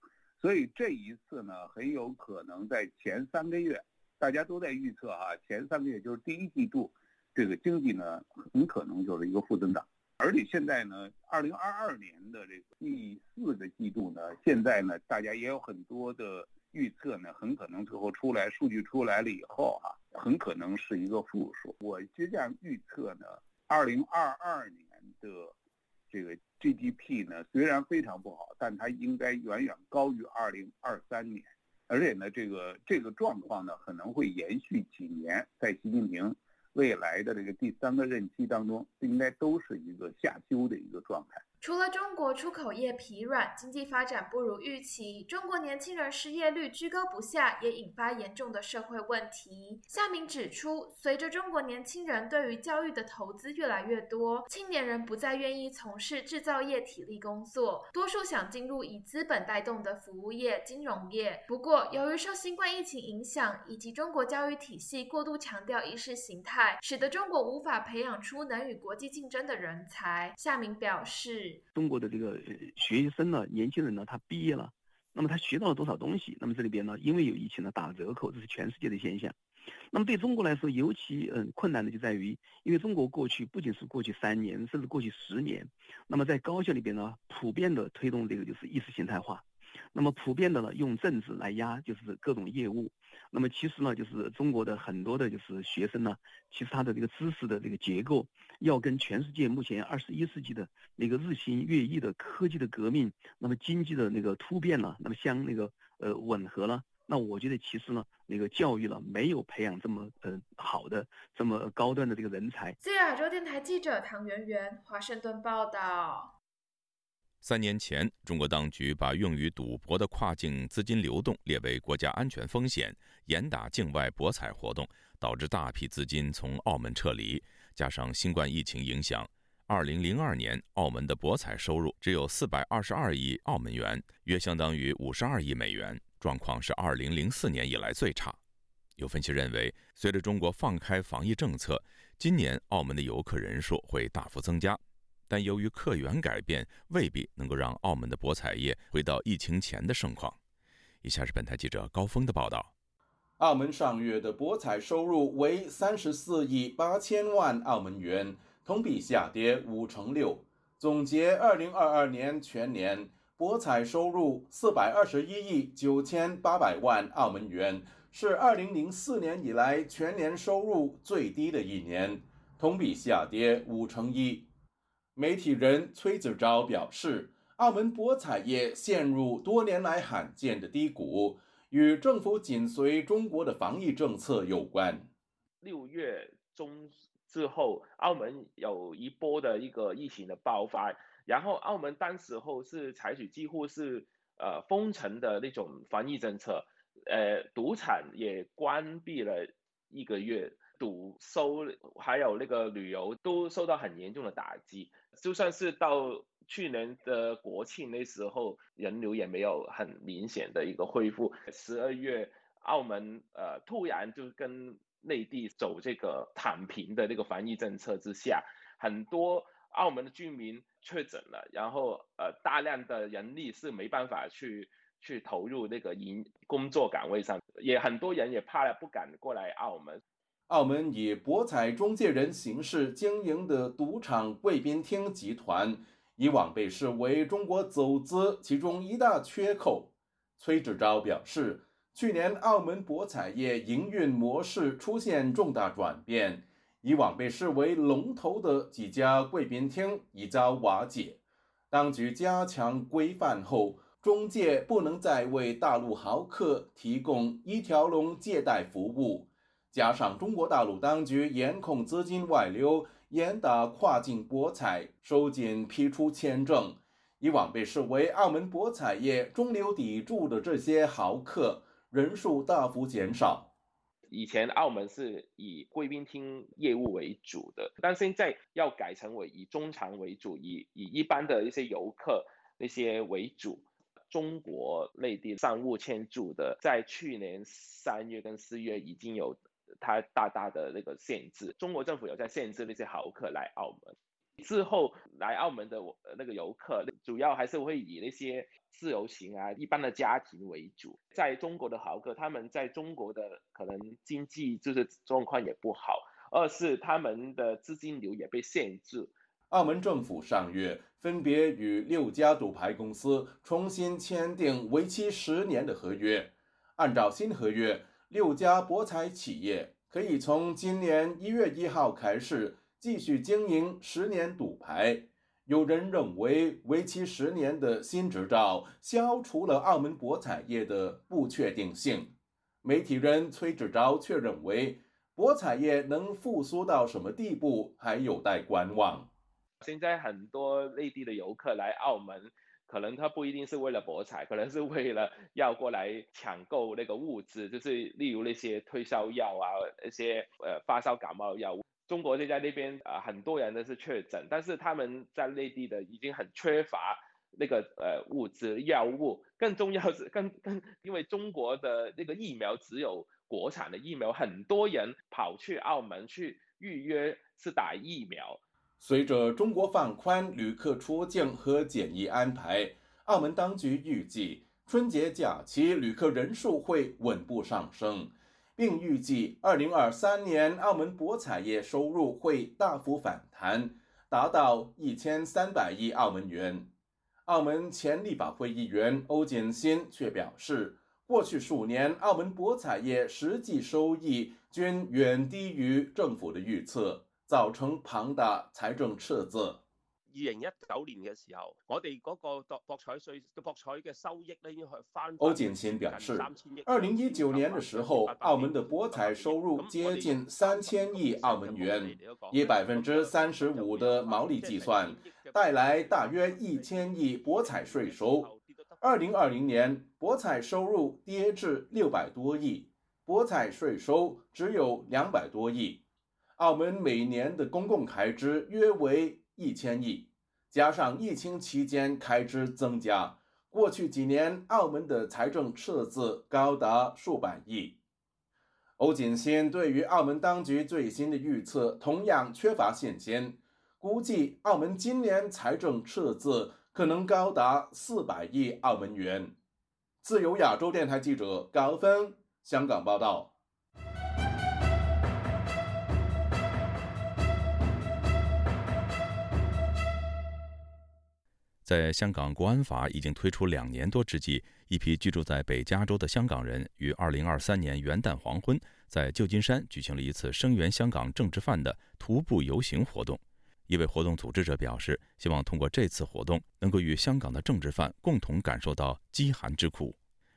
所以这一次呢很有可能在前三个月，大家都在预测啊，前三个月就是第一季度。这个经济呢，很可能就是一个负增长，而且现在呢，二零二二年的这个第四个季度呢，现在呢，大家也有很多的预测呢，很可能最后出来数据出来了以后啊，很可能是一个负数。我就这样预测呢，二零二二年的这个 GDP 呢，虽然非常不好，但它应该远远高于二零二三年，而且呢，这个这个状况呢，可能会延续几年，在习近平。未来的这个第三个任期当中，应该都是一个下修的一个状态。除了中国出口业疲软，经济发展不如预期，中国年轻人失业率居高不下，也引发严重的社会问题。夏明指出，随着中国年轻人对于教育的投资越来越多，青年人不再愿意从事制造业体力工作，多数想进入以资本带动的服务业、金融业。不过，由于受新冠疫情影响，以及中国教育体系过度强调意识形态，使得中国无法培养出能与国际竞争的人才。夏明表示。中国的这个学生呢，年轻人呢，他毕业了，那么他学到了多少东西？那么这里边呢，因为有疫情呢，打了折扣，这是全世界的现象。那么对中国来说，尤其嗯困难的就在于，因为中国过去不仅是过去三年，甚至过去十年，那么在高校里边呢，普遍的推动这个就是意识形态化，那么普遍的呢，用政治来压就是各种业务。那么其实呢，就是中国的很多的就是学生呢，其实他的这个知识的这个结构，要跟全世界目前二十一世纪的那个日新月异的科技的革命，那么经济的那个突变了，那么相那个呃吻合了。那我觉得其实呢，那个教育呢，没有培养这么呃好的这么高端的这个人才。自由亚洲电台记者唐媛媛，华盛顿报道。三年前，中国当局把用于赌博的跨境资金流动列为国家安全风险，严打境外博彩活动，导致大批资金从澳门撤离。加上新冠疫情影响，二零零二年澳门的博彩收入只有四百二十二亿澳门元，约相当于五十二亿美元，状况是二零零四年以来最差。有分析认为，随着中国放开防疫政策，今年澳门的游客人数会大幅增加，但由于客源改变，未必能够让澳门的博彩业回到疫情前的盛况。以下是本台记者高峰的报道。澳门上月的博彩收入为三十四亿八千万澳门元，同比下跌五成六。总结二零二二年全年博彩收入四百二十一亿九千八百万澳门元，是二零零四年以来全年收入最低的一年，同比下跌五成一。媒体人崔子昭表示，澳门博彩业陷入多年来罕见的低谷。与政府紧随中国的防疫政策有关。六月中之后，澳门有一波的一个疫情的爆发，然后澳门当时候是采取几乎是呃封城的那种防疫政策，呃，赌场也关闭了一个月，赌收还有那个旅游都受到很严重的打击，就算是到。去年的国庆那时候，人流也没有很明显的一个恢复。十二月，澳门呃突然就跟内地走这个躺平的那个防疫政策之下，很多澳门的居民确诊了，然后呃大量的人力是没办法去去投入那个营工作岗位上，也很多人也怕了，不敢过来澳门。澳门以博彩中介人形式经营的赌场贵宾厅集团。以往被视为中国走资其中一大缺口。崔志钊表示，去年澳门博彩业营运模式出现重大转变，以往被视为龙头的几家贵宾厅已遭瓦解。当局加强规范后，中介不能再为大陆豪客提供一条龙借贷服务，加上中国大陆当局严控资金外流。严打跨境博彩，收紧批出签证。以往被视为澳门博彩业中流砥柱的这些豪客人数大幅减少。以前澳门是以贵宾厅业务为主的，但现在要改成为以中长为主，以以一般的一些游客那些为主。中国内地商务签注的，在去年三月跟四月已经有。它大大的那个限制，中国政府有在限制那些豪客来澳门。之后来澳门的那个游客，主要还是会以那些自由行啊、一般的家庭为主。在中国的豪客，他们在中国的可能经济就是状况也不好，二是他们的资金流也被限制。澳门政府上月分别与六家赌牌公司重新签订为期十年的合约，按照新合约。六家博彩企业可以从今年一月一号开始继续经营十年赌牌。有人认为，为期十年的新执照消除了澳门博彩业的不确定性。媒体人崔志钊却认为，博彩业能复苏到什么地步还有待观望。现在很多内地的游客来澳门。可能他不一定是为了博彩，可能是为了要过来抢购那个物资，就是例如那些退烧药啊，那些呃发烧感冒药物。中国现在那边啊，很多人都是确诊，但是他们在内地的已经很缺乏那个呃物资药物。更重要是更更，因为中国的那个疫苗只有国产的疫苗，很多人跑去澳门去预约是打疫苗。随着中国放宽旅客出境和检疫安排，澳门当局预计春节假期旅客人数会稳步上升，并预计2023年澳门博彩业收入会大幅反弹，达到1300亿澳门元。澳门前立法会议员欧锦新却表示，过去数年澳门博彩业实际收益均远低于政府的预测。造成庞大财政赤字。二零一九年嘅时候，我哋嗰个博博彩税嘅博彩嘅收益咧，已经系翻。欧锦新表示，二零一九年嘅时候，澳门的博彩收入接近三千亿澳门元，以百分之三十五的毛利计算，带来大约一千亿博彩税收。二零二零年，博彩收入跌至六百多亿，博彩税收只有两百多亿。澳门每年的公共开支约为一千亿，加上疫情期间开支增加，过去几年澳门的财政赤字高达数百亿。欧锦新对于澳门当局最新的预测同样缺乏信心，估计澳门今年财政赤字可能高达四百亿澳门元。自由亚洲电台记者高峰香港报道。在香港国安法已经推出两年多之际，一批居住在北加州的香港人于2023年元旦黄昏，在旧金山举行了一次声援香港政治犯的徒步游行活动。一位活动组织者表示，希望通过这次活动，能够与香港的政治犯共同感受到饥寒之苦。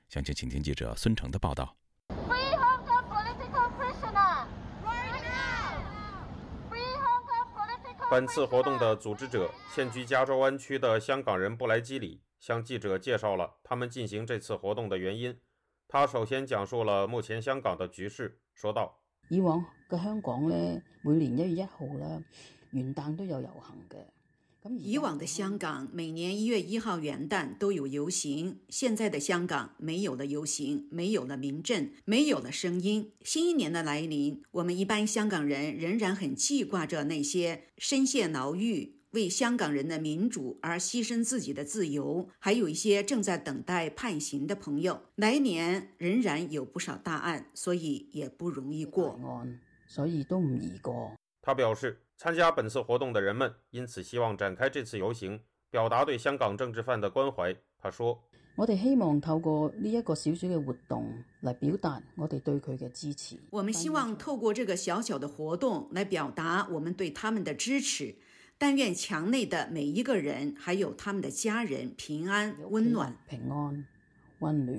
详情，请听记者孙成的报道。本次活动的组织者，现居加州湾区的香港人布莱基里，向记者介绍了他们进行这次活动的原因。他首先讲述了目前香港的局势，说道：“以往嘅香港咧，每年一月一号咧，元旦都有游行嘅。以往的香港每年一月一号元旦都有游行，现在的香港没有了游行，没有了民阵，没有了声音。新一年的来临，我们一般香港人仍然很记挂着那些深陷牢狱、为香港人的民主而牺牲自己的自由，还有一些正在等待判刑的朋友。来年仍然有不少大案，所以也不容易过。所以都唔易过。他表示。参加本次活动的人们因此希望展开这次游行，表达对香港政治犯的关怀。他说：“我哋希望透过呢一个小小嘅活动来表达我哋对佢嘅支持。我们希望透过这个小小的活动来表达我们对他们的支持。但愿墙内的每一个人，还有他们的家人平安、温暖、平安、温暖。”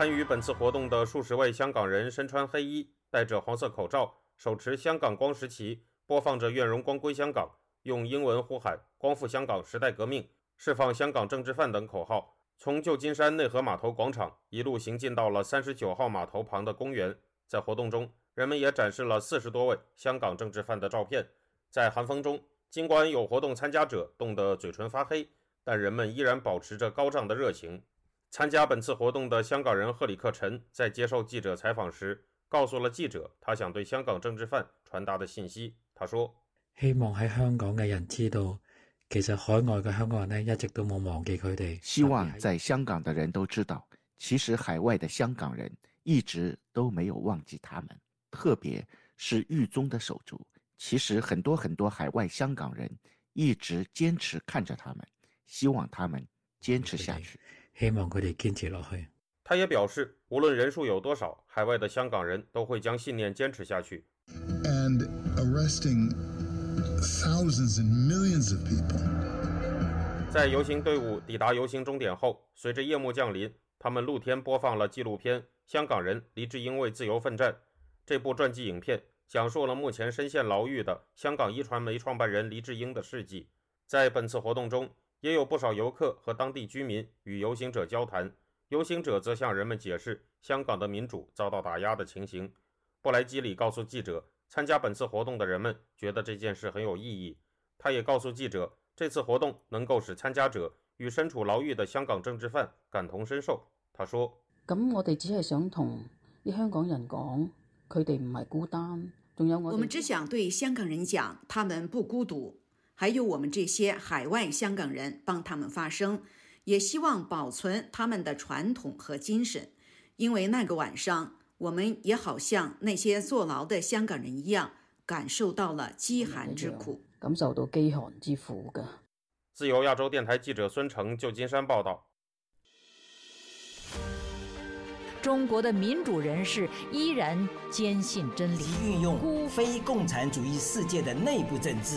参与本次活动的数十位香港人身穿黑衣，戴着黄色口罩，手持香港光时旗，播放着“愿荣光归香港”，用英文呼喊“光复香港，时代革命，释放香港政治犯”等口号，从旧金山内河码头广场一路行进到了三十九号码头旁的公园。在活动中，人们也展示了四十多位香港政治犯的照片。在寒风中，尽管有活动参加者冻得嘴唇发黑，但人们依然保持着高涨的热情。参加本次活动的香港人赫里克陈在接受记者采访时，告诉了记者他想对香港政治犯传达的信息。他说：“希望喺香港嘅人知道，其实海外嘅香港人呢一直都冇忘记佢哋。希望在香港的人都知道，其实海外的香港人一直都没有忘记他们，特别是狱中的手足。其实很多很多海外香港人一直坚持看着他们，希望他们坚持下去。”希望佢哋坚持落去。他也表示，无论人数有多少，海外的香港人都会将信念坚持下去。And arresting thousands and millions of people。在游行队伍抵达游行终点后，随着夜幕降临，他们露天播放了纪录片《香港人：黎智英为自由奋战》。这部传记影片讲述了目前深陷牢狱的香港一传媒创办人黎智英的事迹。在本次活动中。也有不少游客和当地居民与游行者交谈，游行者则向人们解释香港的民主遭到打压的情形。布莱基里告诉记者，参加本次活动的人们觉得这件事很有意义。他也告诉记者，这次活动能够使参加者与身处牢狱的香港政治犯感同身受。他说：“咁我哋只係想同啲香港人講，佢哋唔係孤單，仲有我。我们只想对香港人讲，他们不孤独。”还有我们这些海外香港人帮他们发声，也希望保存他们的传统和精神，因为那个晚上，我们也好像那些坐牢的香港人一样，感受到了饥寒之苦。感受到饥寒之苦噶。自由亚洲电台记者孙成，旧金山报道。中国的民主人士依然坚信真理，运用非共产主义世界的内部政治。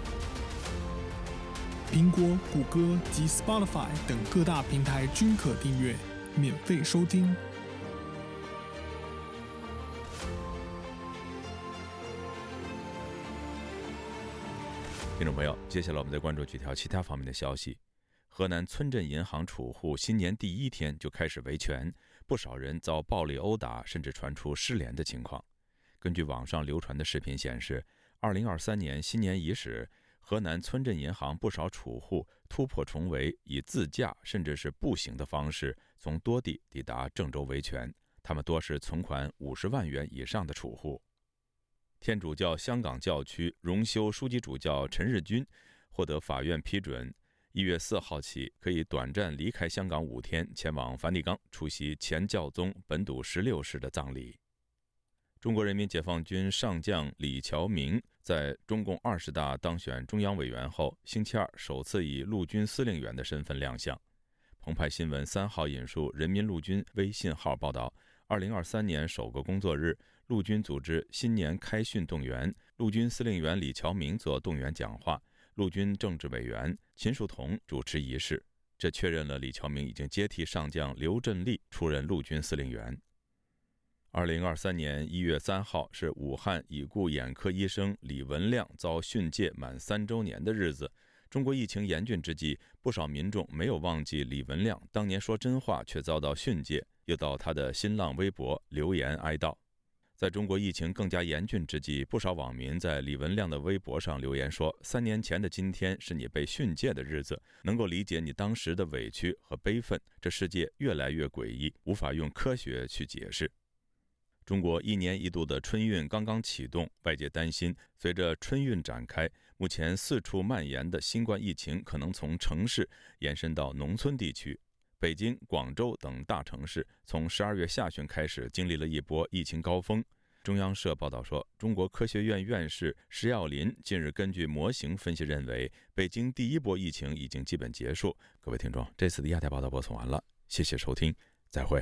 苹果、谷歌及 Spotify 等各大平台均可订阅，免费收听。听众朋友，接下来我们再关注几条其他方面的消息。河南村镇银行储户新年第一天就开始维权，不少人遭暴力殴打，甚至传出失联的情况。根据网上流传的视频显示，二零二三年新年伊始，河南村镇银行不少储户突破重围，以自驾甚至是步行的方式从多地抵达郑州维权。他们多是存款五十万元以上的储户。天主教香港教区荣休书记主教陈日君获得法院批准，一月四号起可以短暂离开香港五天，前往梵蒂冈出席前教宗本笃十六世的葬礼。中国人民解放军上将李桥明在中共二十大当选中央委员后，星期二首次以陆军司令员的身份亮相。澎湃新闻三号引述人民陆军微信号报道，二零二三年首个工作日。陆军组织新年开训动员，陆军司令员李桥明做动员讲话，陆军政治委员秦树桐主持仪式。这确认了李桥明已经接替上将刘振立出任陆军司令员。二零二三年一月三号是武汉已故眼科医生李文亮遭训诫满三周年的日子。中国疫情严峻之际，不少民众没有忘记李文亮当年说真话却遭到训诫，又到他的新浪微博留言哀悼。在中国疫情更加严峻之际，不少网民在李文亮的微博上留言说：“三年前的今天是你被训诫的日子，能够理解你当时的委屈和悲愤。这世界越来越诡异，无法用科学去解释。”中国一年一度的春运刚刚启动，外界担心，随着春运展开，目前四处蔓延的新冠疫情可能从城市延伸到农村地区。北京、广州等大城市从十二月下旬开始经历了一波疫情高峰。中央社报道说，中国科学院院士石耀林近日根据模型分析认为，北京第一波疫情已经基本结束。各位听众，这次的亚太报道播送完了，谢谢收听，再会。